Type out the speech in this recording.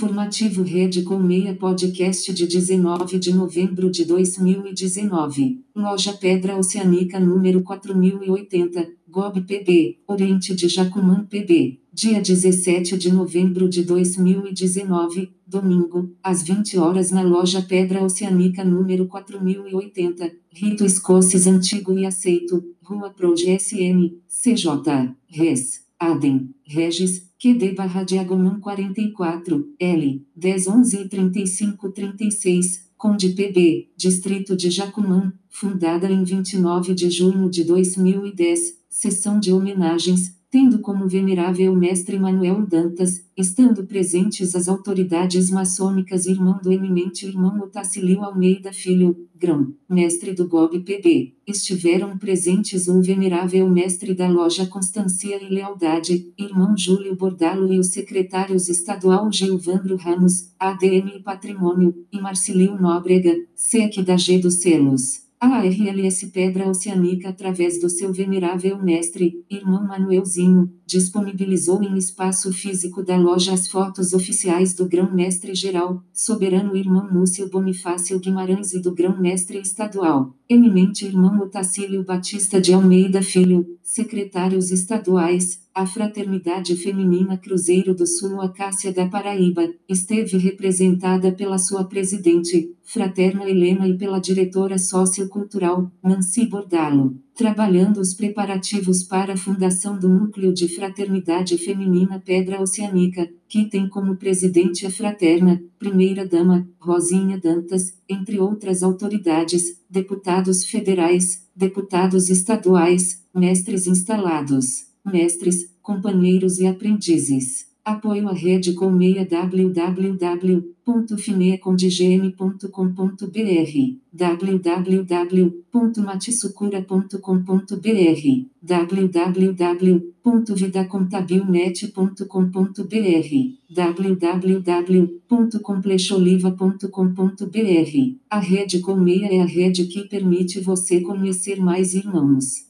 Informativo Rede Colmeia Podcast de 19 de novembro de 2019. Loja Pedra Oceânica número 4080, GOB PB, Oriente de Jacumã PB. Dia 17 de novembro de 2019, domingo, às 20 horas na loja Pedra Oceânica número 4080, Rito Escoces Antigo e Aceito, Rua Proge SM, CJ, Res, Adem, Regis, QD barra diagonal 44, L, 10 11 35 36, Conde PB, Distrito de Jacumã, fundada em 29 de junho de 2010, sessão de homenagens, tendo como venerável mestre Manuel Dantas, estando presentes as autoridades maçônicas irmão do eminente irmão Otacílio Almeida Filho, grão, mestre do GOB PB, estiveram presentes o venerável mestre da loja Constancia e Lealdade, irmão Júlio Bordalo e os secretários estadual Gilvandro Ramos, ADM e Patrimônio, e Marcilio Nóbrega, SEC da G dos Selos. A ARLS Pedra Oceânica, através do seu venerável mestre, irmão Manuelzinho, disponibilizou em espaço físico da loja as fotos oficiais do Grão-Mestre Geral, soberano irmão Múcio Bonifácio Guimarães e do Grão-Mestre Estadual, eminente irmão Otacílio Batista de Almeida Filho, secretários estaduais, a Fraternidade Feminina Cruzeiro do Sul Acácia da Paraíba, esteve representada pela sua presidente, fraterna Helena e pela diretora sociocultural, Nancy Bordalo, trabalhando os preparativos para a fundação do Núcleo de Fraternidade Feminina Pedra Oceânica, que tem como presidente a fraterna, primeira-dama, Rosinha Dantas, entre outras autoridades, deputados federais, deputados estaduais, mestres instalados mestres, companheiros e aprendizes. Apoio à rede Colmeia www.finecondigene.com.br www.matsucura.com.br www.vidacontabilnet.com.br www.complexoliva.com.br A rede Colmeia é a rede que permite você conhecer mais irmãos.